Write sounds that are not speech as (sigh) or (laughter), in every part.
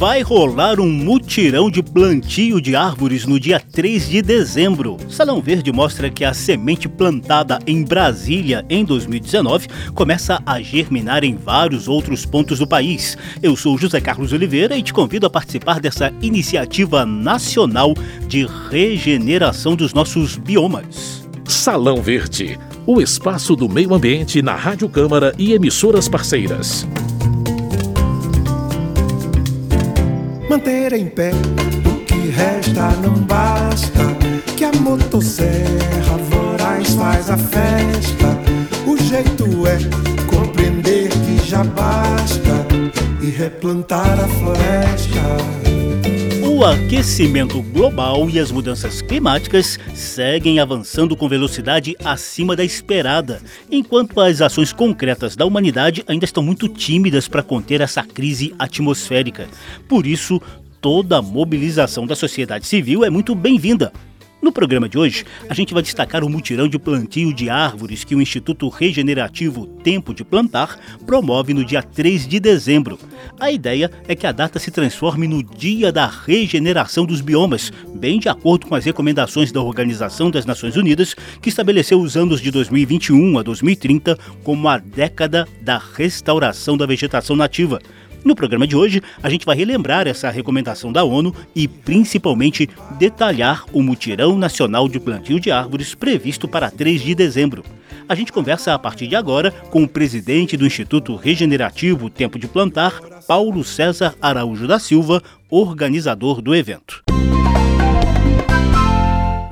Vai rolar um mutirão de plantio de árvores no dia 3 de dezembro. Salão Verde mostra que a semente plantada em Brasília em 2019 começa a germinar em vários outros pontos do país. Eu sou José Carlos Oliveira e te convido a participar dessa iniciativa nacional de regeneração dos nossos biomas. Salão Verde, o espaço do meio ambiente na Rádio Câmara e emissoras parceiras. Manter em pé o que resta não basta. Que a motosserra voraz faz a festa. O jeito é compreender que já basta e replantar a floresta. O aquecimento global e as mudanças climáticas seguem avançando com velocidade acima da esperada, enquanto as ações concretas da humanidade ainda estão muito tímidas para conter essa crise atmosférica. Por isso, toda a mobilização da sociedade civil é muito bem-vinda. No programa de hoje, a gente vai destacar o mutirão de plantio de árvores que o Instituto Regenerativo Tempo de Plantar promove no dia 3 de dezembro. A ideia é que a data se transforme no Dia da Regeneração dos Biomas, bem de acordo com as recomendações da Organização das Nações Unidas, que estabeleceu os anos de 2021 a 2030 como a década da restauração da vegetação nativa. No programa de hoje, a gente vai relembrar essa recomendação da ONU e, principalmente, detalhar o mutirão nacional de plantio de árvores previsto para 3 de dezembro. A gente conversa a partir de agora com o presidente do Instituto Regenerativo Tempo de Plantar, Paulo César Araújo da Silva, organizador do evento.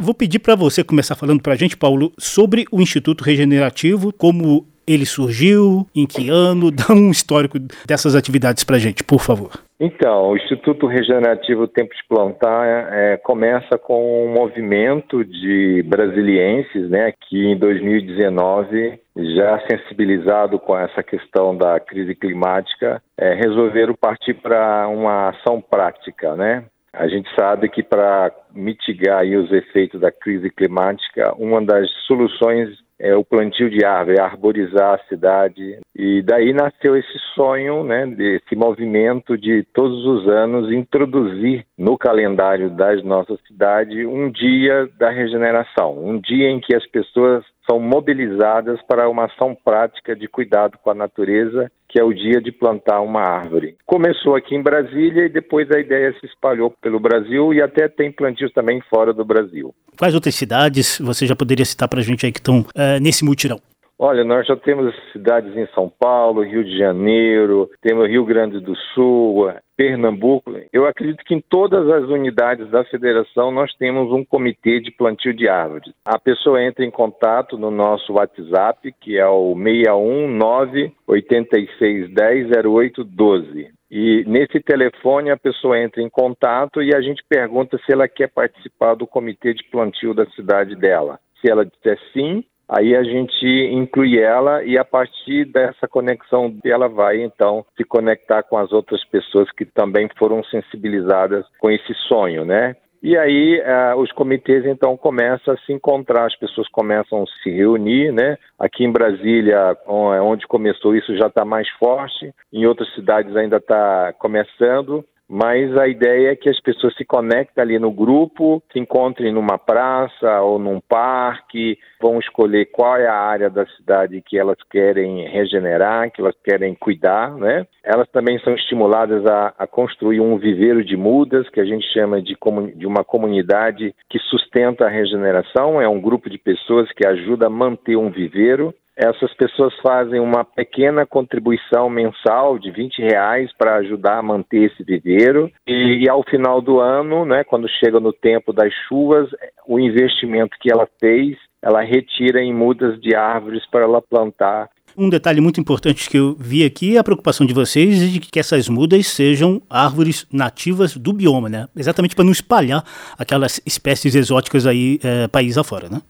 Vou pedir para você começar falando para a gente, Paulo, sobre o Instituto Regenerativo, como ele surgiu, em que ano? Dá um histórico dessas atividades para gente, por favor. Então, o Instituto Regenerativo Tempo de Plantar é, começa com um movimento de brasilienses, né, que em 2019, já sensibilizado com essa questão da crise climática, é, resolveram partir para uma ação prática, né? A gente sabe que para mitigar os efeitos da crise climática, uma das soluções é o plantio de árvore, arborizar a cidade. E daí nasceu esse sonho, né, desse movimento de todos os anos introduzir no calendário das nossas cidades um dia da regeneração, um dia em que as pessoas são mobilizadas para uma ação prática de cuidado com a natureza, que é o dia de plantar uma árvore. Começou aqui em Brasília e depois a ideia se espalhou pelo Brasil e até tem plantios também fora do Brasil. Quais outras cidades você já poderia citar para a gente aí que estão uh, nesse mutirão? Olha, nós já temos cidades em São Paulo, Rio de Janeiro, temos Rio Grande do Sul, Pernambuco. Eu acredito que em todas as unidades da federação nós temos um comitê de plantio de árvores. A pessoa entra em contato no nosso WhatsApp, que é o 619 8610 0812. E nesse telefone a pessoa entra em contato e a gente pergunta se ela quer participar do comitê de plantio da cidade dela. Se ela disser sim, Aí a gente inclui ela e a partir dessa conexão ela vai então se conectar com as outras pessoas que também foram sensibilizadas com esse sonho, né? E aí uh, os comitês então começam a se encontrar, as pessoas começam a se reunir, né? Aqui em Brasília, onde começou isso, já está mais forte. Em outras cidades ainda está começando mas a ideia é que as pessoas se conectem ali no grupo, se encontrem numa praça ou num parque, vão escolher qual é a área da cidade que elas querem regenerar, que elas querem cuidar, né? Elas também são estimuladas a, a construir um viveiro de mudas, que a gente chama de, de uma comunidade que sustenta a regeneração, é um grupo de pessoas que ajuda a manter um viveiro essas pessoas fazem uma pequena contribuição mensal de 20 reais para ajudar a manter esse viveiro e, e, ao final do ano, né, quando chega no tempo das chuvas, o investimento que ela fez, ela retira em mudas de árvores para ela plantar. Um detalhe muito importante que eu vi aqui é a preocupação de vocês de que essas mudas sejam árvores nativas do bioma, né? Exatamente para não espalhar aquelas espécies exóticas aí é, país afora, né?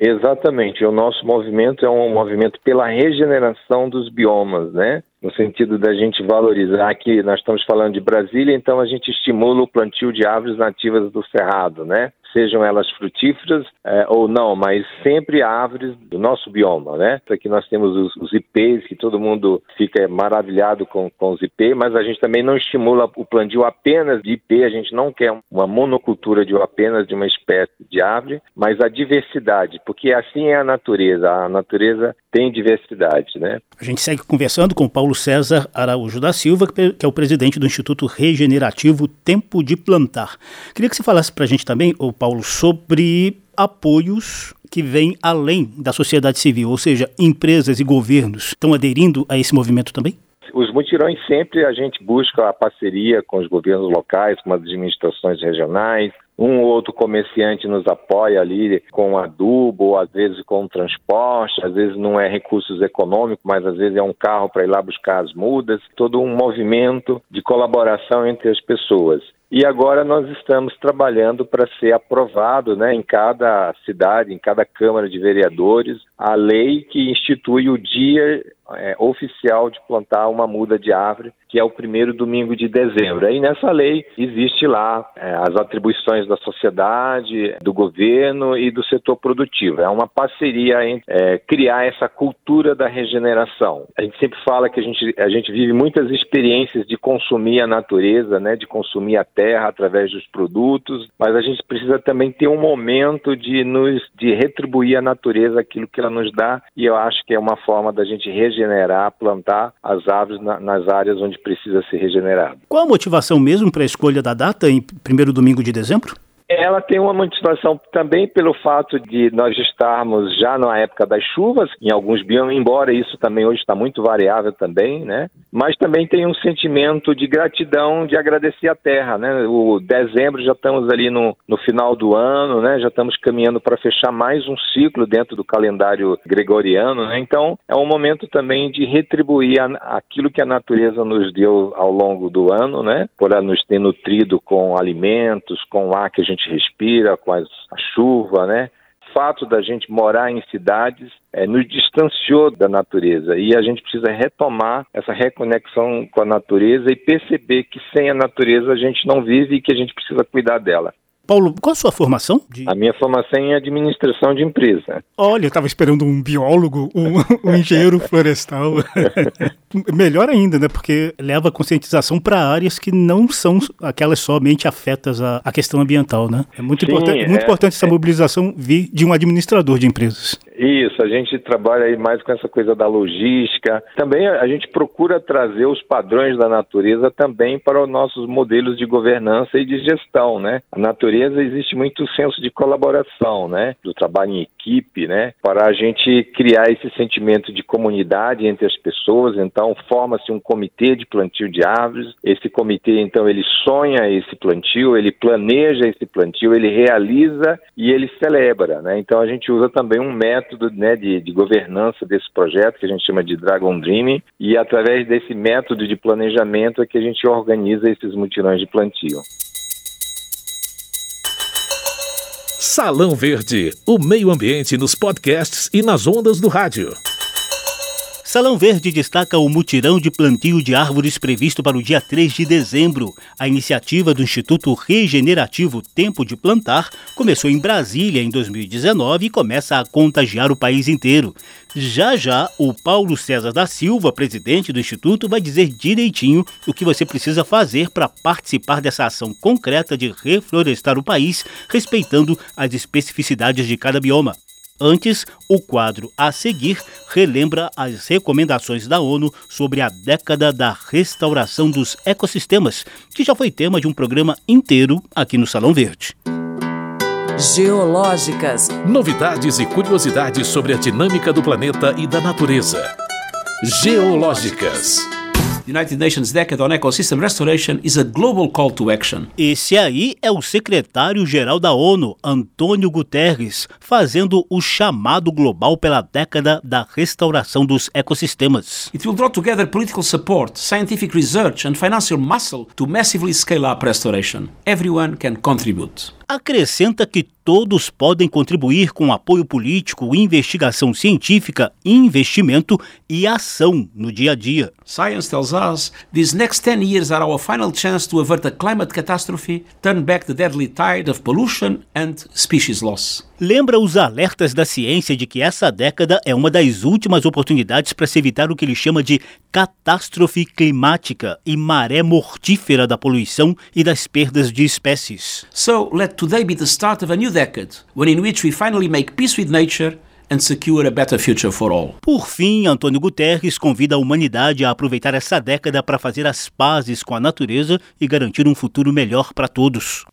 Exatamente. O nosso movimento é um movimento pela regeneração dos biomas, né? no sentido da gente valorizar que nós estamos falando de Brasília, então a gente estimula o plantio de árvores nativas do Cerrado, né? Sejam elas frutíferas é, ou não, mas sempre árvores do nosso bioma, né? Aqui nós temos os, os IPs, que todo mundo fica maravilhado com, com os IP, mas a gente também não estimula o plantio apenas de IP, a gente não quer uma monocultura de apenas de uma espécie de árvore, mas a diversidade, porque assim é a natureza, a natureza tem diversidade, né? A gente segue conversando com Paulo César Araújo da Silva, que é o presidente do Instituto Regenerativo Tempo de Plantar. Queria que você falasse para a gente também, o Paulo, sobre apoios que vêm além da sociedade civil, ou seja, empresas e governos estão aderindo a esse movimento também? Os mutirões sempre a gente busca a parceria com os governos locais, com as administrações regionais, um ou outro comerciante nos apoia ali com adubo, às vezes com transporte, às vezes não é recursos econômicos, mas às vezes é um carro para ir lá buscar as mudas, todo um movimento de colaboração entre as pessoas. E agora nós estamos trabalhando para ser aprovado né, em cada cidade, em cada Câmara de Vereadores, a lei que institui o dia é, oficial de plantar uma muda de árvore, que é o primeiro domingo de dezembro. Aí nessa lei existe lá é, as atribuições da sociedade, do governo e do setor produtivo. É uma parceria entre é, criar essa cultura da regeneração. A gente sempre fala que a gente, a gente vive muitas experiências de consumir a natureza, né, de consumir a terra através dos produtos, mas a gente precisa também ter um momento de nos de retribuir à natureza aquilo que ela nos dá e eu acho que é uma forma da gente regenerar, plantar as árvores na, nas áreas onde precisa ser regenerado. Qual a motivação mesmo para a escolha da data em primeiro domingo de dezembro? Ela tem uma motivação também pelo fato de nós estarmos já na época das chuvas, em alguns biomas, embora isso também hoje está muito variável também, né? Mas também tem um sentimento de gratidão, de agradecer a terra, né? O dezembro já estamos ali no, no final do ano, né? Já estamos caminhando para fechar mais um ciclo dentro do calendário gregoriano, né? Então é um momento também de retribuir a, aquilo que a natureza nos deu ao longo do ano, né? Por ela nos ter nutrido com alimentos, com ar que a gente gente respira, com as, a chuva, né? O fato da gente morar em cidades é, nos distanciou da natureza e a gente precisa retomar essa reconexão com a natureza e perceber que sem a natureza a gente não vive e que a gente precisa cuidar dela. Paulo, qual a sua formação? De... A minha formação é administração de empresa. Olha, eu estava esperando um biólogo, um, (laughs) um engenheiro florestal. (laughs) Melhor ainda, né? Porque leva a conscientização para áreas que não são aquelas somente afetas à, à questão ambiental, né? É muito, Sim, importante, é, muito importante essa é. mobilização vir de um administrador de empresas. Isso, a gente trabalha aí mais com essa coisa da logística. Também a gente procura trazer os padrões da natureza também para os nossos modelos de governança e de gestão, né? A natureza existe muito senso de colaboração, né? Do trabalho em equipe, né? Para a gente criar esse sentimento de comunidade entre as pessoas. Então, forma-se um comitê de plantio de árvores. Esse comitê, então, ele sonha esse plantio, ele planeja esse plantio, ele realiza e ele celebra, né? Então, a gente usa também um método método né, de, de governança desse projeto, que a gente chama de Dragon Dreaming, e através desse método de planejamento é que a gente organiza esses mutirões de plantio. Salão Verde, o meio ambiente nos podcasts e nas ondas do rádio. Salão Verde destaca o mutirão de plantio de árvores previsto para o dia 3 de dezembro. A iniciativa do Instituto Regenerativo Tempo de Plantar começou em Brasília em 2019 e começa a contagiar o país inteiro. Já já, o Paulo César da Silva, presidente do Instituto, vai dizer direitinho o que você precisa fazer para participar dessa ação concreta de reflorestar o país, respeitando as especificidades de cada bioma. Antes, o quadro a seguir relembra as recomendações da ONU sobre a década da restauração dos ecossistemas, que já foi tema de um programa inteiro aqui no Salão Verde. Geológicas. Novidades e curiosidades sobre a dinâmica do planeta e da natureza. Geológicas. United Nations Decade on Ecosystem Restoration is a global call to action. Esse aí é o secretário-geral da ONU, Antônio Guterres, fazendo o chamado global pela década da restauração dos ecossistemas. It will draw together political support, scientific research and financial muscle to massively scale up restoration. Everyone can contribute. Acrescenta que todos podem contribuir com apoio político, investigação científica, investimento e ação no dia a dia. Science tells us these next 10 years are our final chance to avert a climate catastrophe, turn back the deadly tide of pollution and species loss. Lembra os alertas da ciência de que essa década é uma das últimas oportunidades para se evitar o que ele chama de catástrofe climática e maré mortífera da poluição e das perdas de espécies. So let today be the start of a new decade, when in which we finally make peace with nature and secure a better future for all. Por fim, Antônio Guterres convida a humanidade a aproveitar essa década para fazer as pazes com a natureza e garantir um futuro melhor para todos.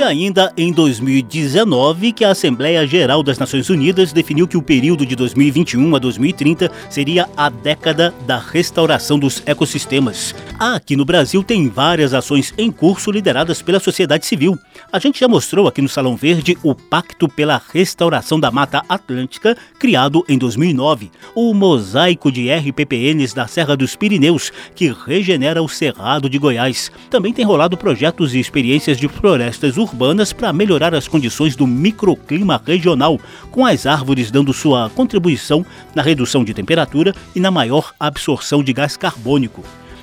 Foi ainda em 2019 que a Assembleia Geral das Nações Unidas definiu que o período de 2021 a 2030 seria a década da restauração dos ecossistemas. Aqui no Brasil tem várias ações em curso lideradas pela sociedade civil. A gente já mostrou aqui no Salão Verde o Pacto pela Restauração da Mata Atlântica, criado em 2009, o mosaico de RPPNs da Serra dos Pirineus, que regenera o Cerrado de Goiás. Também tem rolado projetos e experiências de florestas urbanas urbanas para melhorar as condições do microclima regional, com as árvores dando sua contribuição na redução de temperatura e na maior absorção de gás carbônico.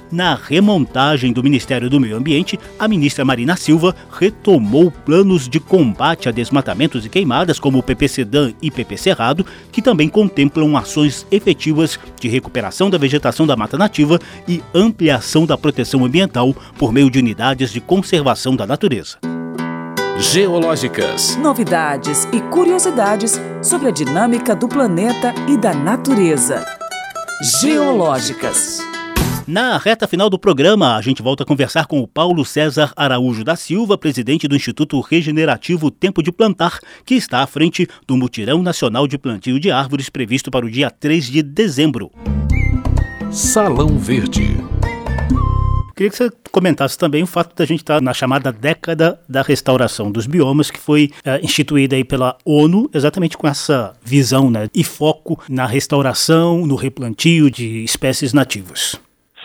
Na remontagem do Ministério do Meio Ambiente, a ministra Marina Silva retomou planos de combate a desmatamentos e queimadas, como o PPCDAN e PP Cerrado, que também contemplam ações efetivas de recuperação da vegetação da mata nativa e ampliação da proteção ambiental por meio de unidades de conservação da natureza geológicas. Novidades e curiosidades sobre a dinâmica do planeta e da natureza. Geológicas. Na reta final do programa, a gente volta a conversar com o Paulo César Araújo da Silva, presidente do Instituto Regenerativo Tempo de Plantar, que está à frente do Mutirão Nacional de Plantio de Árvores previsto para o dia 3 de dezembro. Salão Verde. Queria que você comentasse também o fato da gente estar na chamada década da restauração dos biomas, que foi é, instituída aí pela ONU, exatamente com essa visão né, e foco na restauração, no replantio de espécies nativas.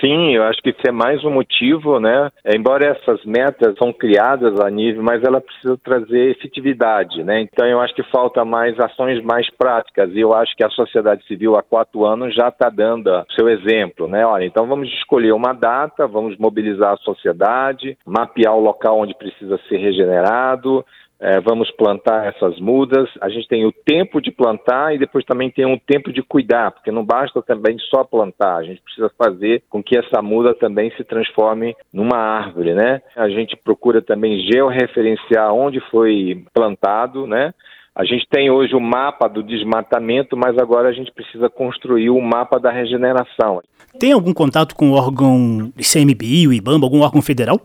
Sim, eu acho que isso é mais um motivo, né? Embora essas metas são criadas a nível, mas ela precisa trazer efetividade, né? Então eu acho que falta mais ações mais práticas e eu acho que a sociedade civil há quatro anos já está dando seu exemplo, né? Olha, então vamos escolher uma data, vamos mobilizar a sociedade, mapear o local onde precisa ser regenerado, é, vamos plantar essas mudas. A gente tem o tempo de plantar e depois também tem um tempo de cuidar, porque não basta também só plantar, a gente precisa fazer com que essa muda também se transforme numa árvore, né? A gente procura também georreferenciar onde foi plantado, né? A gente tem hoje o mapa do desmatamento, mas agora a gente precisa construir o mapa da regeneração. Tem algum contato com o órgão ICMBio, o IBAMA, algum órgão federal?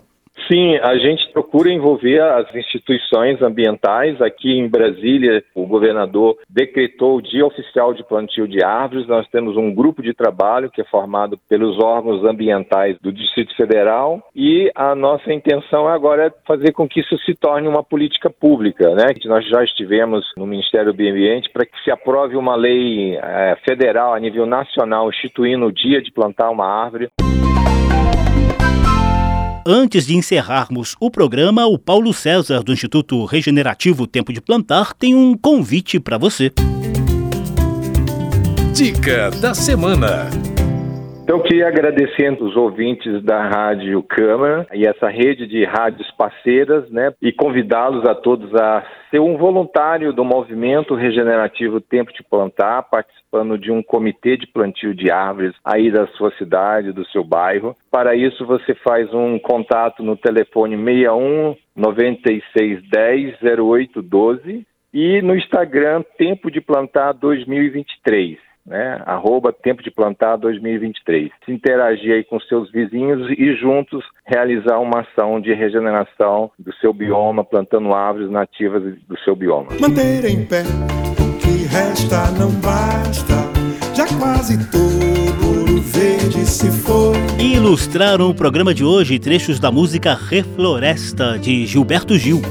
Sim, a gente procura envolver as instituições ambientais. Aqui em Brasília, o governador decretou o Dia Oficial de Plantio de Árvores. Nós temos um grupo de trabalho que é formado pelos órgãos ambientais do Distrito Federal e a nossa intenção agora é fazer com que isso se torne uma política pública, né? Nós já estivemos no Ministério do Meio Ambiente para que se aprove uma lei é, federal a nível nacional instituindo o dia de plantar uma árvore. Antes de encerrarmos o programa, o Paulo César, do Instituto Regenerativo Tempo de Plantar, tem um convite para você. Dica da semana. Então, eu queria agradecer os ouvintes da Rádio Câmara e essa rede de rádios parceiras, né? E convidá-los a todos a ser um voluntário do movimento regenerativo Tempo de Plantar, participando de um comitê de plantio de árvores aí da sua cidade, do seu bairro. Para isso, você faz um contato no telefone 61 9610 0812 e no Instagram Tempo de Plantar 2023 né? Arroba Tempo de Plantar 2023. Se interagir aí com seus vizinhos e juntos realizar uma ação de regeneração do seu bioma, plantando árvores nativas do seu bioma. Manter em pé o que resta não basta, já quase todo verde se foi. Ilustraram o programa de hoje trechos da música Refloresta de Gilberto Gil.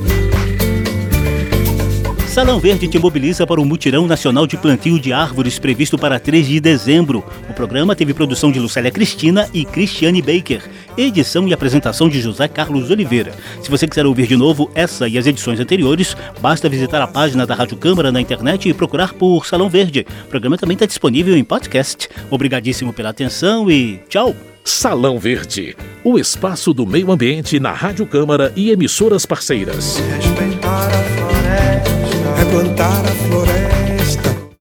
Salão Verde te mobiliza para o Mutirão Nacional de Plantio de Árvores previsto para 3 de dezembro. O programa teve produção de Lucélia Cristina e Cristiane Baker edição e apresentação de José Carlos Oliveira. Se você quiser ouvir de novo essa e as edições anteriores, basta visitar a página da Rádio Câmara na internet e procurar por Salão Verde. O programa também está disponível em podcast. Obrigadíssimo pela atenção e tchau! Salão Verde, o espaço do meio ambiente na Rádio Câmara e emissoras parceiras. Respeitar a floresta plantar a floresta.